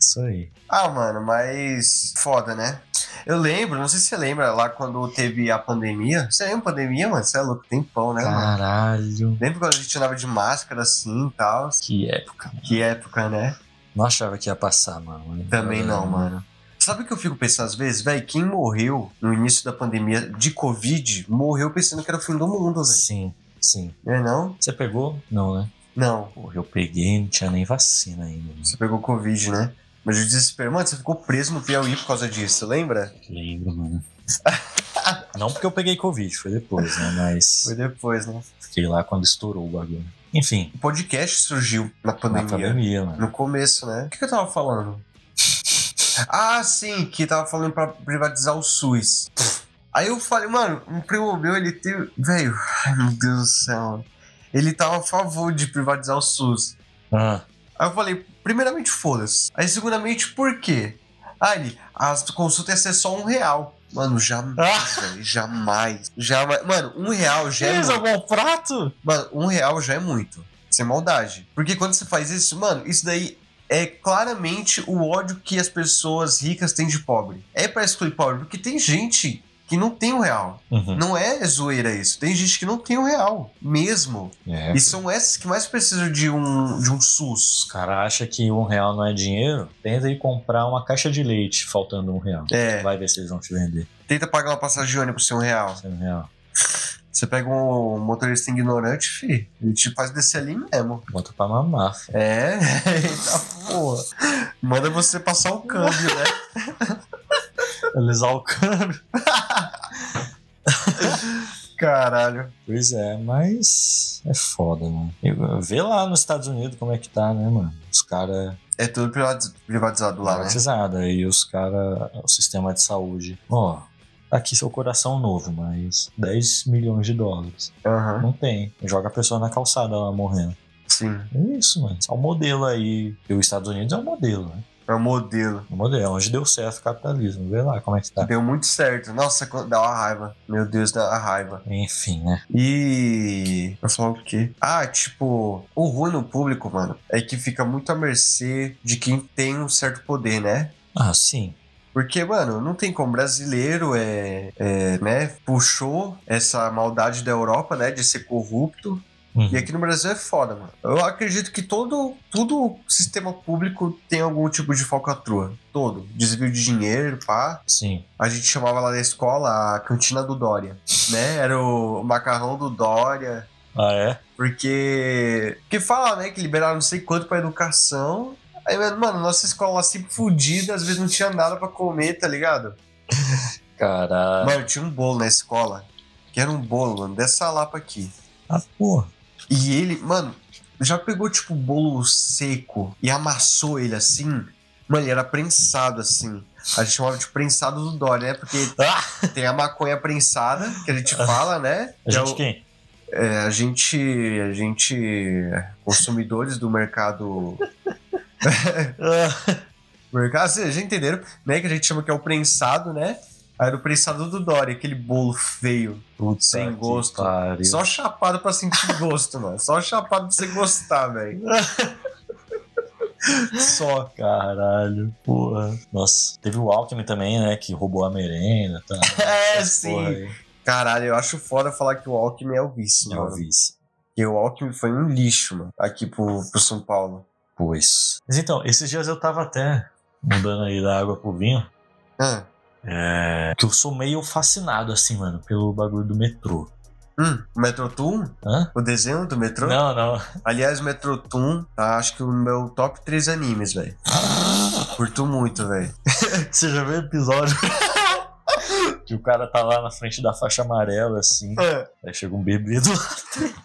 Isso aí. Ah, mano, mas foda, né? Eu lembro, não sei se você lembra lá quando teve a pandemia. Você lembra a pandemia, mano? Você é louco, tem pão, né, mano? Caralho. Lembra quando a gente andava de máscara assim e tal? Que época. mano. Que época, né? Não achava que ia passar, mano. Também não, mano. Sabe o que eu fico pensando às vezes? Véi, quem morreu no início da pandemia de Covid morreu pensando que era o fim do mundo, velho. Sim, sim. É não? Você pegou? Não, né? Não. Porra, eu peguei não tinha nem vacina ainda. mano. Você pegou Covid, né? Mas o desespero. Mano, você ficou preso no Piauí por causa disso, lembra? Lembro, mano. (laughs) não porque eu peguei Covid, foi depois, né? Mas Foi depois, né? fiquei lá quando estourou o bagulho. Enfim, O podcast surgiu na pandemia. na pandemia, mano. No começo, né? O que, que eu tava falando? (laughs) ah, sim, que tava falando pra privatizar o SUS. Aí eu falei, mano, um primo meu, ele teve. Velho, ai meu Deus do céu. Ele tava a favor de privatizar o SUS. Ah, Aí eu falei, primeiramente, foda-se. Aí, segundamente, por quê? Ah, ele, as consultas ia ser só um real. Mano, jamais, (laughs) velho, jamais. Jamais. Mano, um real já é muito. algum prato? Mano, um real já é muito. Sem maldade. Porque quando você faz isso, mano, isso daí é claramente o ódio que as pessoas ricas têm de pobre. É pra excluir pobre, porque tem gente que não tem um real. Uhum. Não é zoeira isso. Tem gente que não tem um real. Mesmo. É. E são essas que mais precisam de um, de um SUS. caras acham que um real não é dinheiro, tenta ir comprar uma caixa de leite faltando um real. É. Vai ver se eles vão te vender. Tenta pagar uma passagem de ônibus sem um real. sem um real. Você pega um motorista ignorante, fi. Ele te faz descer ali mesmo. Bota pra mamar. É, (laughs) eita porra. Manda você passar o câmbio, né? (laughs) Alisar o câmbio. Caralho. Pois é, mas é foda, mano. Eu- Vê lá nos Estados Unidos como é que tá, né, mano? Os caras É tudo privatiz- privatizado lá, né? privatizado, aí os caras, o sistema de saúde. Ó, tá aqui seu coração novo, mas 10 milhões de dólares. Aham. Não tem. Joga a pessoa na calçada lá morrendo. Sim. É isso, mano. É um modelo aí. E os Estados Unidos é um modelo, né? É o modelo. Um modelo, onde deu certo o capitalismo. Vê lá como é que tá. Deu muito certo. Nossa, dá uma raiva. Meu Deus, dá uma raiva. Enfim, né? E. Eu falar o quê? Ah, tipo, o ruim no público, mano, é que fica muito à mercê de quem tem um certo poder, né? Ah, sim. Porque, mano, não tem como. Brasileiro é, é, né, puxou essa maldade da Europa, né, de ser corrupto. Uhum. E aqui no Brasil é foda, mano. Eu acredito que todo, todo sistema público tem algum tipo de falcatrua. Todo. Desvio de dinheiro, pá. Sim. A gente chamava lá na escola a cantina do Dória, né? Era o macarrão do Dória. Ah, é? Porque. Porque fala, né, que liberaram não sei quanto pra educação. Aí, mano, nossa escola lá sempre fodida, às vezes não tinha nada pra comer, tá ligado? (laughs) Caralho. Mano, tinha um bolo na escola. Que era um bolo, mano, dessa lapa aqui. Ah, porra. E ele, mano, já pegou tipo bolo seco e amassou ele assim. Mano, ele era prensado assim. A gente chamava de prensado do Dória, né? Porque Ah! tem a maconha prensada, que a gente fala, né? A é gente o- quem? é, a gente. A gente. Consumidores do mercado. (laughs) Ah, (laughs) mercado vocês já entenderam, né? Que a gente chama que é o prensado, né? Aí era o prensado do Dória, aquele bolo feio, puta sem gosto. pariu. Só chapado pra sentir (laughs) gosto, mano. Só chapado pra você gostar, velho. (laughs) Só. Caralho, porra. Nossa, teve o Alckmin também, né? Que roubou a merenda. Tá? (laughs) É, sim. Caralho, eu acho foda falar que o Alckmin é o vice, É mano. o vice. Porque o Alckmin foi um lixo, mano, aqui pro, pro São Paulo. Pois. Mas então, esses dias eu tava até mudando aí da água pro vinho. Ah, É. Que eu sou meio fascinado, assim, mano, pelo bagulho do metrô. hum, Metro Toon? Hã? O desenho do metrô? Não, não. Aliás, Metro Toon, tá, acho que o meu top 3 animes, velho. (laughs) Curto muito, velho. (laughs) Você já viu o episódio? (laughs) que o cara tá lá na frente da faixa amarela, assim. Aí chega um bebê do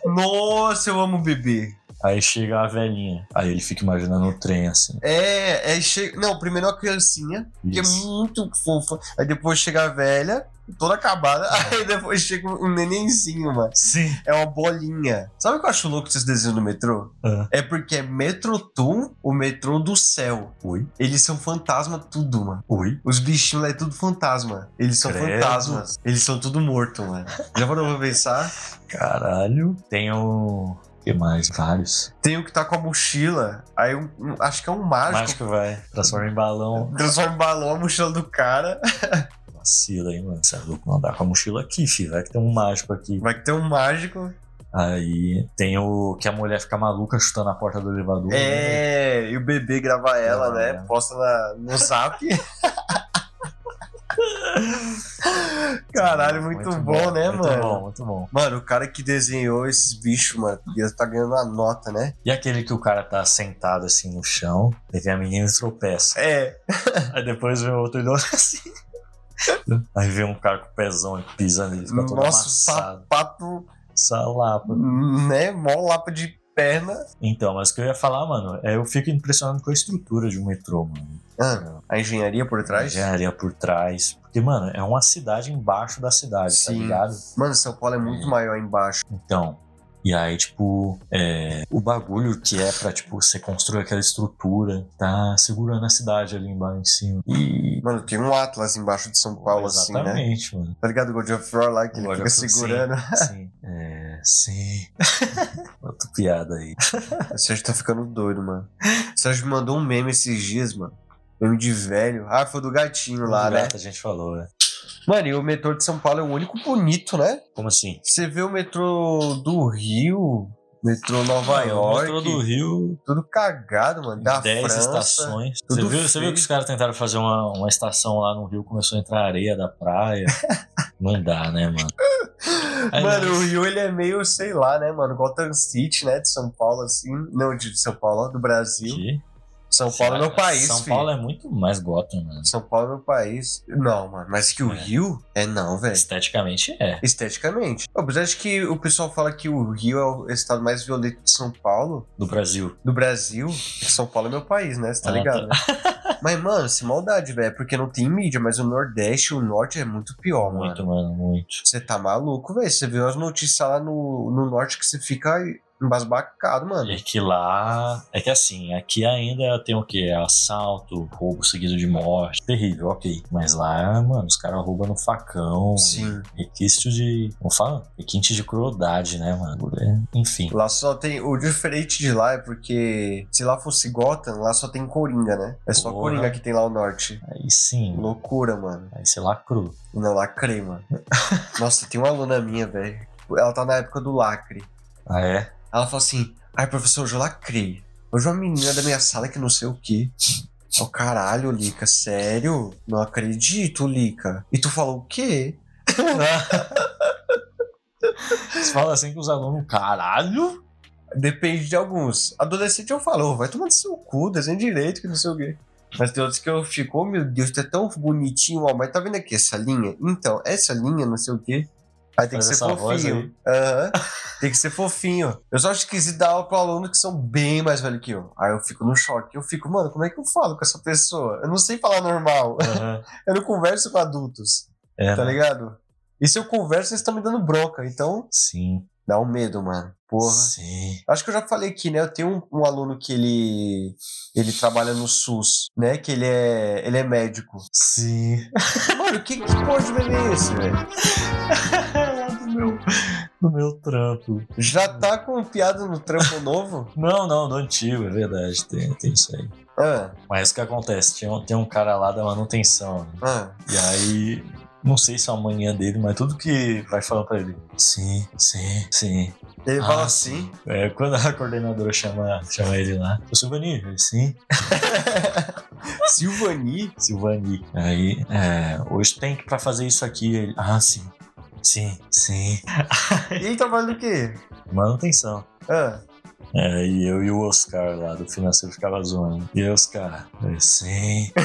Nossa, eu amo bebê. Aí chega a velhinha. Aí ele fica imaginando o trem, assim. É, é chega. Não, primeiro uma criancinha, que é Isso. muito fofa. Aí depois chega a velha, toda acabada. (laughs) Aí depois chega um nenenzinho, mano. Sim. É uma bolinha. Sabe o que eu acho louco desses desenhos do metrô? Ah. É porque é Metrotum, o metrô do céu. Oi? Eles são fantasma tudo, mano. Oi? Os bichinhos lá é tudo fantasma. Eles são Credo. fantasmas. Eles são tudo morto, mano. Já parou pra pensar? Caralho. Tem o. Que mais? Vários. Tem o que tá com a mochila. Aí um- um- acho que é um mágico. Mágico vai. Transforma em balão. Transforma em balão a mochila do cara. (laughs) Vacila aí, mano. Você é louco não andar com a mochila aqui, filho. Vai que tem um mágico aqui. Vai que tem um mágico. Aí tem o que a mulher fica maluca chutando a porta do elevador. né? É, e o bebê grava ela, Grava né? ela. Posta na- no zap. (laughs) Caralho, muito, bom, né, muito mano? bom, muito bom. Mano, o cara que desenhou esses bichos, mano, podia tá ganhando a nota, né? E aquele que o cara tá sentado assim no chão, aí vem a menina e tropeça. É, (laughs) Aí depois vem outro ele (laughs) olha assim. Aí vem um cara com o pezão e pisa nele, fica todo nosso amassado. sapato, Salapa. né? Mó lapa de perna. Então, mas o que eu ia falar, mano, é eu fico impressionado com a estrutura de um metrô, mano. Ah, a engenharia por A trás? engenharia por trás. Porque, mano, é uma cidade embaixo da cidade, tá Sim. ligado? Mano, São Paulo é muito maior embaixo. Então. E aí, tipo, é, o bagulho que é pra, tipo, você construir aquela estrutura, tá segurando a cidade ali embaixo em cima. E. Mano, tem um Atlas embaixo de São Paulo, assim, né? Exatamente, mano. Tá ligado o God of War lá, que ele God fica of War, segurando? Sim. É, sim. (laughs) Outra piada aí. O Sérgio tá ficando doido, mano. O Sérgio me mandou um meme esses dias, mano. Meme de velho. Ah, foi do gatinho lá, Do né? gato A gente falou, né? Mano, e o metrô de São Paulo é o único bonito, né? Como assim? Você vê o metrô do Rio, metrô Nova Mano, O York, metrô do Rio, tudo cagado, mano. Da 10 França. estações. Você viu, você viu que os caras tentaram fazer uma, uma estação lá no Rio, começou a entrar areia da praia. (laughs) Não dá, né, mano? (laughs) Mano, o Rio ele é meio, sei lá, né, mano? Gotham City, né? De São Paulo, assim. Não, de São Paulo, ó, do Brasil. Que? São Paulo é meu país, São filho. Paulo é muito mais Gotham, mano. São Paulo é meu país. Não, mano. Mas que o É. Rio é não, velho. Esteticamente é. Esteticamente. Apesar de que o pessoal fala que o Rio é o estado mais violento de São Paulo, Do Brasil. do Brasil. São Paulo é meu país, né? Você tá Ah, ligado? né? (laughs) Mas, mano, se maldade, velho. Porque não tem mídia, mas o Nordeste e o Norte é muito pior, mano. Muito, mano, muito. Você tá maluco, velho. Você viu as notícias lá no, no Norte que você fica embasbacado, mano. É que lá. É que assim, aqui ainda tem o quê? Assalto, roubo seguido de morte. Terrível, ok. Mas lá, mano, os caras roubam no facão. Sim. Requisitos de. Como fala? Requinte de crueldade, né, mano? Enfim. Lá só tem. O diferente de lá é porque se lá fosse Gotham, lá só tem Coringa, né? É só Porra. Coringa que tem lá o norte. Aí sim. Loucura, mano. Aí você lacrou. Não, lacrei, mano. (laughs) Nossa, tem uma aluna minha, velho. Ela tá na época do lacre. Ah, é? Ela falou assim: Ai, professor, hoje eu lacrei. Hoje uma menina da minha sala que não sei o quê. Oh, caralho, Lica, sério? Não acredito, Lica. E tu falou o quê? (laughs) Você fala assim com os alunos, caralho? Depende de alguns. Adolescente eu falo, "Ô, vai tomar no seu cu, desenho direito, que não sei o quê. Mas tem outros que eu fico, oh meu Deus, tu é tão bonitinho, ó, mas tá vendo aqui essa linha? Então, essa linha, não sei o quê. Aí tem que ser fofinho. Aham. (laughs) tem que ser fofinho. Eu só acho esquisito dar aula com alunos que são bem mais velhos que eu. Aí eu fico no choque. Eu fico, mano, como é que eu falo com essa pessoa? Eu não sei falar normal. Aham. (laughs) Eu não converso com adultos, É, tá né? ligado? E se eu converso, eles estão me dando bronca. Então, Sim. dá um medo, mano. Porra. Sim. Acho que eu já falei aqui, né? Eu tenho um, um aluno que ele ele trabalha no SUS, né? Que ele é ele é médico. Sim. Mano, que, que porra de bebê é esse, velho? (laughs) meu, do meu trampo. Já tá com piada no trampo novo? (laughs) Não, não, do antigo, é verdade. Tem, tem isso aí. Ah, Mas o que acontece? Tem um, tem um cara lá da manutenção. né? ah. E aí, não sei se é a manhã dele, mas tudo que vai falando pra ele. Sim, sim, sim. Ele Ah, fala assim. É, quando a coordenadora chama, chama ele lá, o Silvani, sim, (laughs) Silvani? Silvani. Aí, é, hoje tem que pra fazer isso aqui. Ele, ah, sim, sim, sim. (laughs) E ele trabalha no quê? Manutenção. Ah, É, e eu e o Oscar lá do financeiro ficava zoando. E aí, Oscar, eu, sim. (laughs)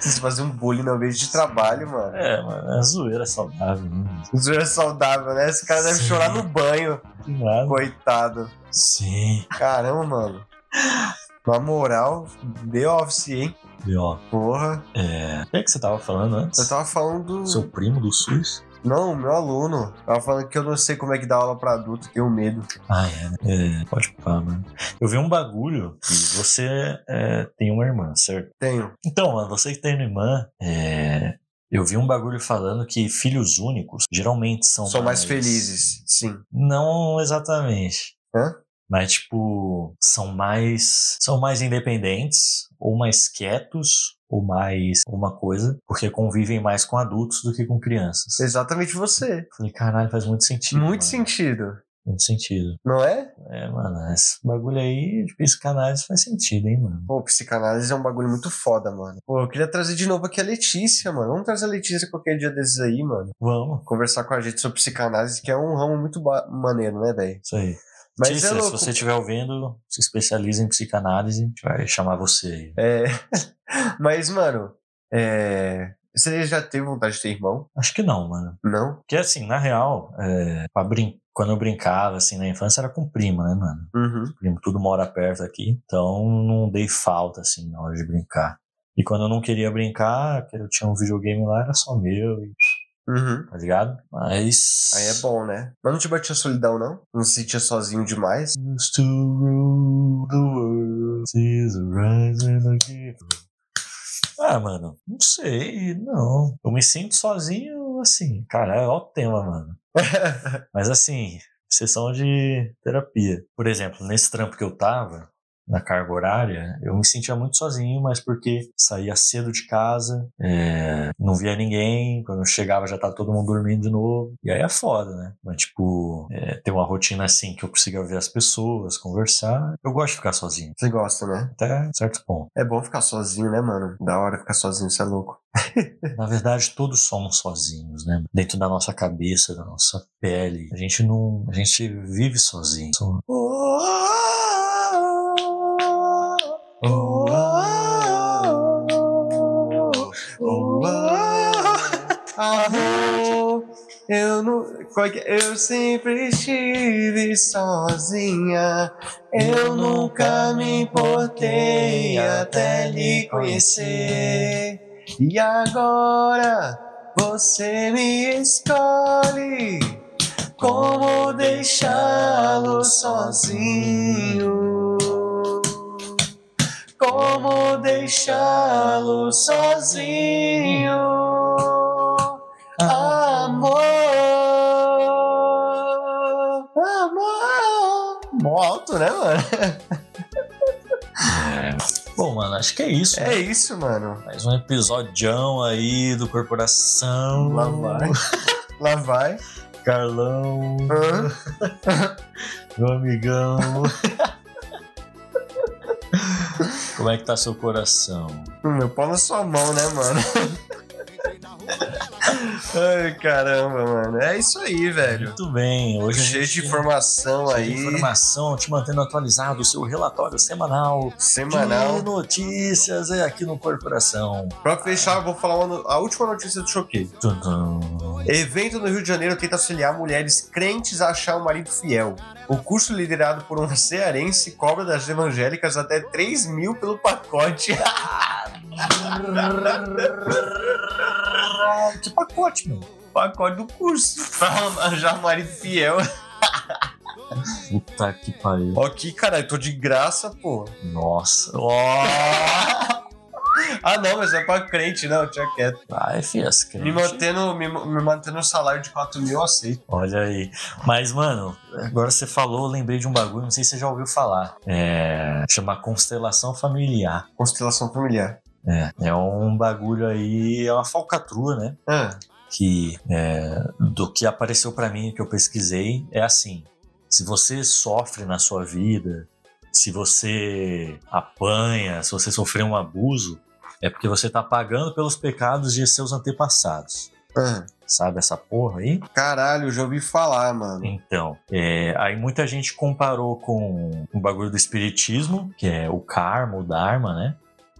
Vocês fazem um bullying no ambiente de trabalho, mano. É, mano, é zoeira saudável, né? É saudável, né? Esse cara deve Sim. chorar no banho. Nada. Coitado. Sim. Caramba, mano. Na moral, The Office, hein? Ó, Porra. é. O que é que você tava falando antes? Eu tava falando do. Seu primo do SUS? Não, meu aluno. Tava falando que eu não sei como é que dá aula pra adulto, tenho medo. Ah, é, né? É, pode pá, mano. Eu vi um bagulho que você é, tem uma irmã, certo? Tenho. Então, mano, você que tem uma irmã, é, eu vi um bagulho falando que filhos únicos geralmente são, Sou mais felizes, sim. Não exatamente. Hã? Mas, tipo, são mais. São mais independentes, ou mais quietos, ou mais uma coisa, porque convivem mais com adultos do que com crianças. Exatamente você. Falei, caralho, faz muito sentido. Muito mano. sentido. Muito sentido. Não é? É, mano, esse bagulho aí de psicanálise faz sentido, hein, mano. Pô, psicanálise é um bagulho muito foda, mano. Pô, eu queria trazer de novo aqui a Letícia, mano. Vamos trazer a Letícia qualquer dia desses aí, mano. Vamos. Conversar com a gente sobre psicanálise, que é um ramo muito maneiro, né, velho? Isso aí. Mas Tícia, é louco. se você estiver ouvindo, se especializa em psicanálise, a gente vai chamar você aí. É. (laughs) Mas, mano, é. Você já teve vontade de ter irmão? Acho que não, mano. Não? Porque assim, na real, é, pra brin- quando eu brincava assim na infância era com prima, né, mano? Uhum. Primo tudo mora perto aqui, então não dei falta assim na hora de brincar. E quando eu não queria brincar, eu tinha um videogame lá, era só meu, e- Uhum. tá ligado? Mas. Aí é bom, né? Mas não te batia solidão, não? Não se sentia sozinho demais? Used to rule the world, seas rising again. Ah, mano, não sei, não. Eu me sinto sozinho, assim, cara, é ótimo tema, mano. (laughs) Mas assim, sessão de terapia. Por exemplo, nesse trampo que eu tava, na carga horária, eu me sentia muito sozinho, mas porque saía cedo de casa, é, não via ninguém, quando eu chegava já tava todo mundo dormindo de novo. E aí é foda, né? Mas, tipo, é, ter uma rotina assim que eu consiga ver as pessoas, conversar. Eu gosto de ficar sozinho, Você gosta, né? até certo ponto. É bom ficar sozinho, né, mano? Da hora ficar sozinho, você é louco. (laughs) Na verdade, todos somos sozinhos, né? Dentro da nossa cabeça, da nossa pele. A gente não. A gente vive sozinho. Só- Amor, eu não. é é? Eu sempre estive sozinha. Eu nunca me importei até lhe conhecer. E agora você me escolhe. Como deixá-lo sozinho? Como deixá-lo sozinho? Amor, amor. Mó alto, né, mano? Bom, mano, acho que é isso. É isso, mano. Mais um episodião aí do Corporação. Lá vai. Lá vai. Carlão, Hã? (laughs) meu amigão. Como é que tá seu coração? Meu pau na sua mão, né, mano? (laughs) Ai, caramba, mano. É isso aí, velho. Muito bem. Hoje Cheio de informação cheio aí. de informação, te mantendo atualizado, o seu relatório semanal Semanal. de notícias é aqui no Corporação. Pra fechar, eu vou falar uma a última notícia do Choquei. Evento no Rio de Janeiro tenta auxiliar mulheres crentes a achar um marido fiel. O curso liderado por um cearense cobra das evangélicas até 3 mil pelo pacote. (laughs) (laughs) Que pacote, meu. pacote do curso. (laughs) Pra arranjar marido fiel. Puta que pariu. Ok, cara, eu tô de graça, pô. Nossa. Ó. (laughs) Ah, não, mas é pra crente, não, tinha quieto. Ai, fias, Me crente. mantendo, me, me mantendo um salário de 4 mil, eu aceito. Olha aí. Mas, mano, agora você falou, eu lembrei de um bagulho, não sei se você já ouviu falar. É. Chama constelação familiar. Constelação familiar. É. É um bagulho aí, é uma falcatrua, né? Ah, que é, do que apareceu pra mim que eu pesquisei é assim: se você sofre na sua vida, se você apanha, se você sofreu um abuso, é porque você tá pagando pelos pecados de seus antepassados. ah. Sabe essa porra aí? Caralho, já ouvi falar, mano. Então, é, aí muita gente comparou com o bagulho do espiritismo, que é o karma, o dharma, né?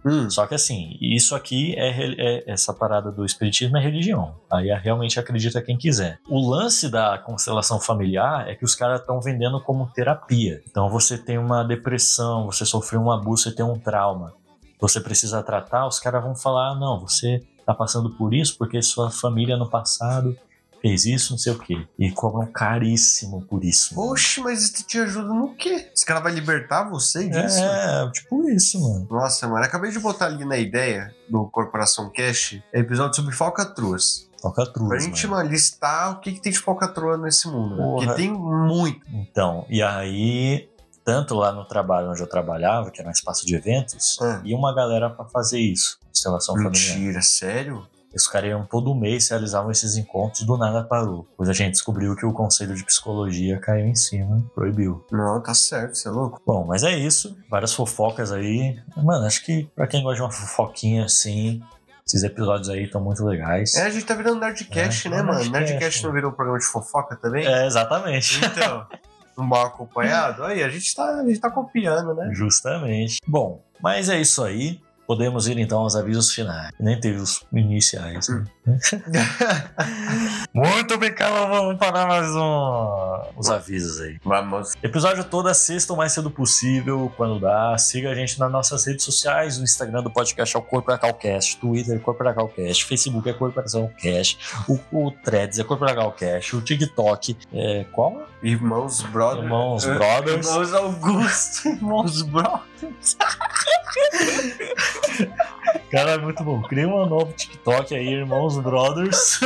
Hum. Só que assim, isso aqui é, é- essa parada do espiritismo é religião. Aí realmente acredita quem quiser. O lance da constelação familiar é que os caras estão vendendo como terapia. Então você tem uma depressão, você sofreu um abuso, você tem um trauma. Você precisa tratar, os caras vão falar: "Ah, não, você tá passando por isso porque sua família no passado fez isso, não sei o quê. E cobram caríssimo por isso. mano. Oxe, mas isso te ajuda no quê? Esse cara vai libertar você disso? É, tipo isso, mano. Nossa, mano, acabei de botar ali na ideia do Corporação Cash episódio sobre falcatruas. Toca truz, Pra gente, mano. mano, listar o que, que tem de falcatrua nesse mundo. né? Porque tem muito. Então, e aí, tanto lá no trabalho onde eu trabalhava, que era um espaço de eventos, Ah. ia uma galera pra fazer isso, constelação familiar. Mentira, sério? Os caras iam todo mês, realizavam esses encontros, do nada parou. Pois a gente descobriu que o Conselho de Psicologia caiu em cima, proibiu. Não, tá certo, você é louco. Bom, mas é isso. Várias fofocas aí. Mano, acho que pra quem gosta de uma fofoquinha assim, esses episódios aí estão muito legais. É, a gente tá virando Nerdcast, É, né, é mano? Nerdcast, Nerdcast não virou um programa de fofoca também? É, exatamente. Então, (laughs) um mal acompanhado? Aí, a gente tá, a gente tá copiando, né? Justamente. Bom, mas é isso aí. Podemos ir então aos avisos finais. Nem teve os iniciais. né? (laughs) Muito bem, cara. Vamos para mais um. Os avisos aí. Vamos. Episódio toda sexta o mais cedo possível, quando dá. Siga a gente nas nossas redes sociais. O Instagram do podcast é o Corporacalcast, Twitter é Corporacalcast, Facebook é Corporacalcast, o, o Threads é Corporacalcast, o TikTok é qual? Irmãos Brothers. Irmãos (laughs) Brothers. Irmãos Augusto. Irmãos Brothers. Cara, é muito bom. Cria um novo TikTok aí, Irmãos Brothers.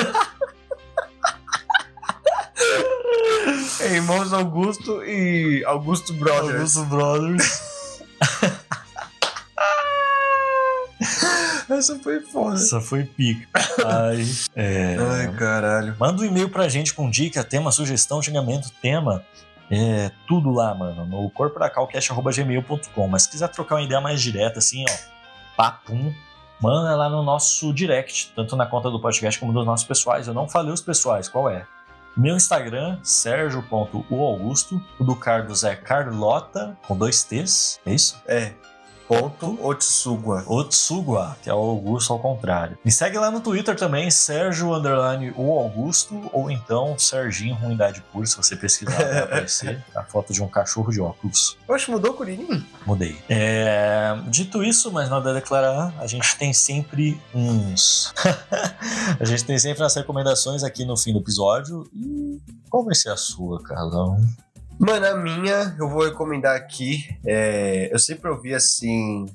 É, Irmãos Augusto e Augusto Brothers. Augusto Brothers. (laughs) Essa foi foda. Essa foi pica. Aí, é, Ai, caralho. Manda um e-mail pra gente com dica, tema, sugestão, xingamento, tema. É, tudo lá, mano, no corporacalcast.gmail.com. Mas se quiser trocar uma ideia mais direta, assim, ó, papum, manda lá no nosso direct, tanto na conta do podcast como dos nossos pessoais. Eu não falei os pessoais, qual é? Meu Instagram, sergio.uaugusto. O do Carlos é Carlota, com dois T's, é isso? É. Otsugua. Otsugua, que é o Augusto ao contrário. Me segue lá no Twitter também, Sérgio Underline o Augusto, ou então Serginho Ruindade Pura, se você pesquisar vai (laughs) aparecer a foto de um cachorro de óculos. Oxe, mudou o Curirim? Mudei. É, Dito isso, mas nada a declarar, a gente tem sempre uns. (laughs) a gente tem sempre as recomendações aqui no fim do episódio. E qual vai ser a sua, Carlão? Mano, a minha, eu vou recomendar aqui. é, eu sempre ouvi assim,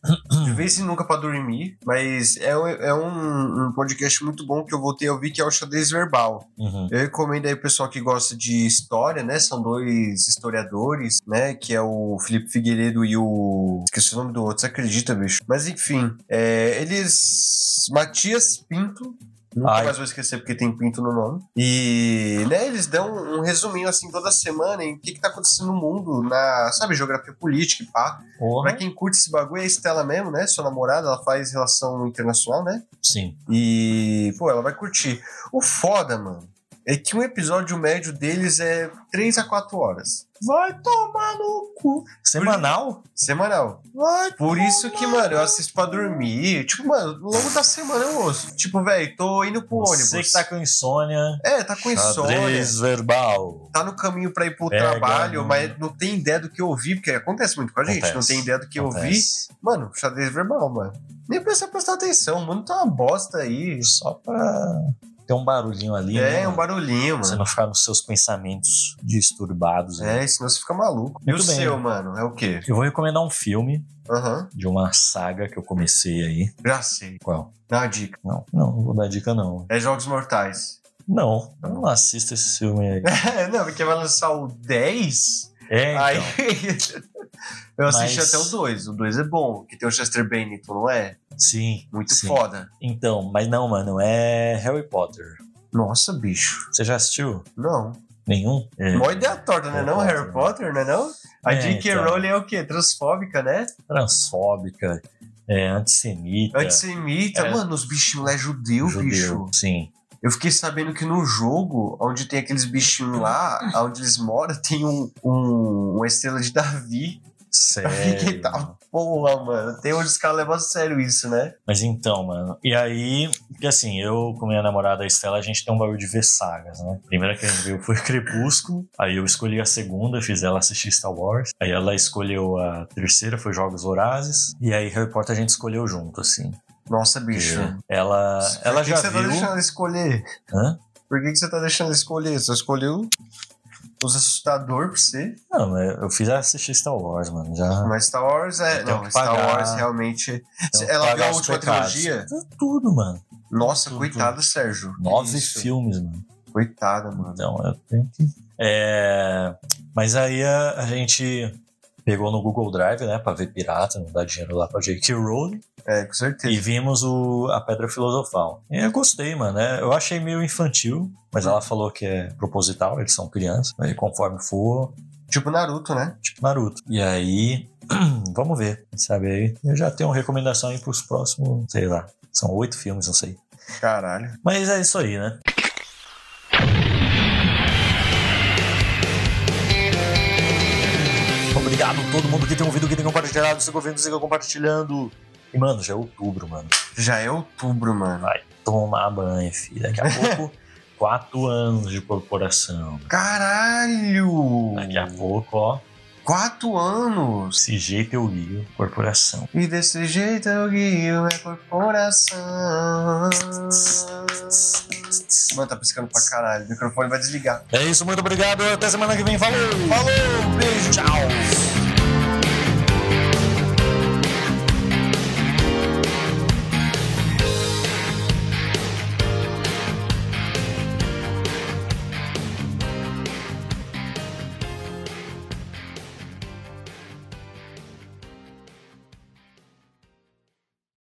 de vez em nunca pra dormir, mas é, um- é um, um podcast muito bom que eu voltei a ouvir, que é o Xadrez Verbal. Uhum. Eu recomendo aí o pessoal que gosta de história, né? São dois historiadores, né? Que é o Felipe Figueiredo e o. Esqueci o nome do outro, você acredita, bicho? Mas enfim, é, eles. Matias Pinto. Nunca Ai. mais vou esquecer porque tem Pinto no nome. E, né, eles dão um resuminho assim toda semana em o que, que tá acontecendo no mundo, na, sabe, geografia política e pá. Porra. Pra quem curte esse bagulho, é a Estela mesmo, né? Sua namorada, ela faz relação internacional, né? Sim. E, pô, ela vai curtir. O foda, mano, é que um episódio médio deles é 3 a 4 horas. Vai tomar no cu. Semanal? Semanal. Vai. Por isso que, mano, eu assisto pra dormir. Tipo, mano, ao longo da semana eu ouço. Tipo, velho, tô indo pro ônibus. Você que tá com insônia. É, tá com insônia. Xadrez verbal. Tá no caminho pra ir pro Pega trabalho, no- mas não tem ideia do que ouvir, porque acontece muito com a gente. Acontece. Não tem ideia do que ouvir. Acontece. Mano, xadrez verbal, mano. Nem precisa prestar atenção, o mundo tá uma bosta aí. Só pra ter um barulhinho ali. É, né, um barulhinho, Você mano. não ficar nos seus pensamentos disturbados. né? É, senão você fica maluco. e Muito o bem. seu, mano, é o quê? Eu vou recomendar um filme Aham, de uma saga que eu comecei aí. já sei. Qual? Dá uma dica. Não, não, não vou dar dica não. É Jogos Mortais. Não, eu não assisto esse filme aí. (laughs) Não, porque vai lançar o 10. É, então. Aí. (laughs) (laughs) eu assisti Mas- até o 2. O 2 é bom, que tem o Chester Bennington, não é? Sim. Muito sim. foda. Então, mas não, mano, é Harry Potter. Nossa, bicho. Você já assistiu? Não. Nenhum? É. Mó ideia torta, né? Não, Harry? Potter, né? Não? A É, J.K. então. Rowling é o quê? Transfóbica, né? Transfóbica, é, antissemita. Antissemita. É. Mano, os bichinhos lá é judeu, judeu. bicho. Sim. Eu fiquei sabendo que no jogo, onde tem aqueles bichinhos lá, onde eles moram, tem um, um- uma estrela de Davi. Sério. Fiquei, tá, porra, mano. Tem onde os caras levam a sério isso, né? Mas então, mano. E aí, porque assim, eu com minha namorada Estela, a gente tem um bagulho de ver sagas, né? A primeira que a gente viu foi (laughs) Crepúsculo. Aí eu escolhi a segunda, fiz ela assistir Star Wars. Aí ela escolheu a terceira, foi Jogos Vorazes. E aí Harry Potter a gente escolheu junto, assim. Nossa, bicho. Ela, ela que já que você tá viu. deixando ela escolher? Hã? Por que, que você tá deixando ela escolher? Você escolheu os assustadores pra você. Não, mas eu fiz assistir Star Wars, mano. Já. Mas Star Wars é. Não, Star pagar. Wars realmente. Ela viu a última pecados. trilogia? Tudo, mano. Nossa, Tudo. coitada, Sérgio. Que Nove isso? filmes, mano. Coitada, mano. Então eu tenho que. É, Mas aí a, a gente pegou no Google Drive, né, pra ver pirata, não dá dinheiro lá pra J.K. Rowling, É, com certeza. e vimos o, a Pedra Filosofal. E eu gostei, mano. né? Eu achei meio infantil, mas ela falou que é proposital, eles são crianças, aí conforme for, Tipo Naruto, né? tipo Naruto. E aí, (clears throat) vamos ver, sabe aí? Eu já tenho uma recomendação aí pros próximos, sei lá, são oito filmes, não sei. Caralho. Mas é isso aí, né? Obrigado a todo mundo que tem ouvido, que tem compartilhado, siga ouvindo, siga compartilhando. E, mano, já é outubro, mano. Já é outubro, mano. Vai tomar banho, filho. Daqui a pouco, (laughs) quatro anos de corporação. Caralho! Daqui a pouco, ó, Quatro anos! desse jeito eu guio corporação. E desse jeito eu guio é corporação. Mano, tá piscando pra caralho. O microfone vai desligar. É isso, muito obrigado. Até semana que vem. Falou! Falou! Beijo! Tchau!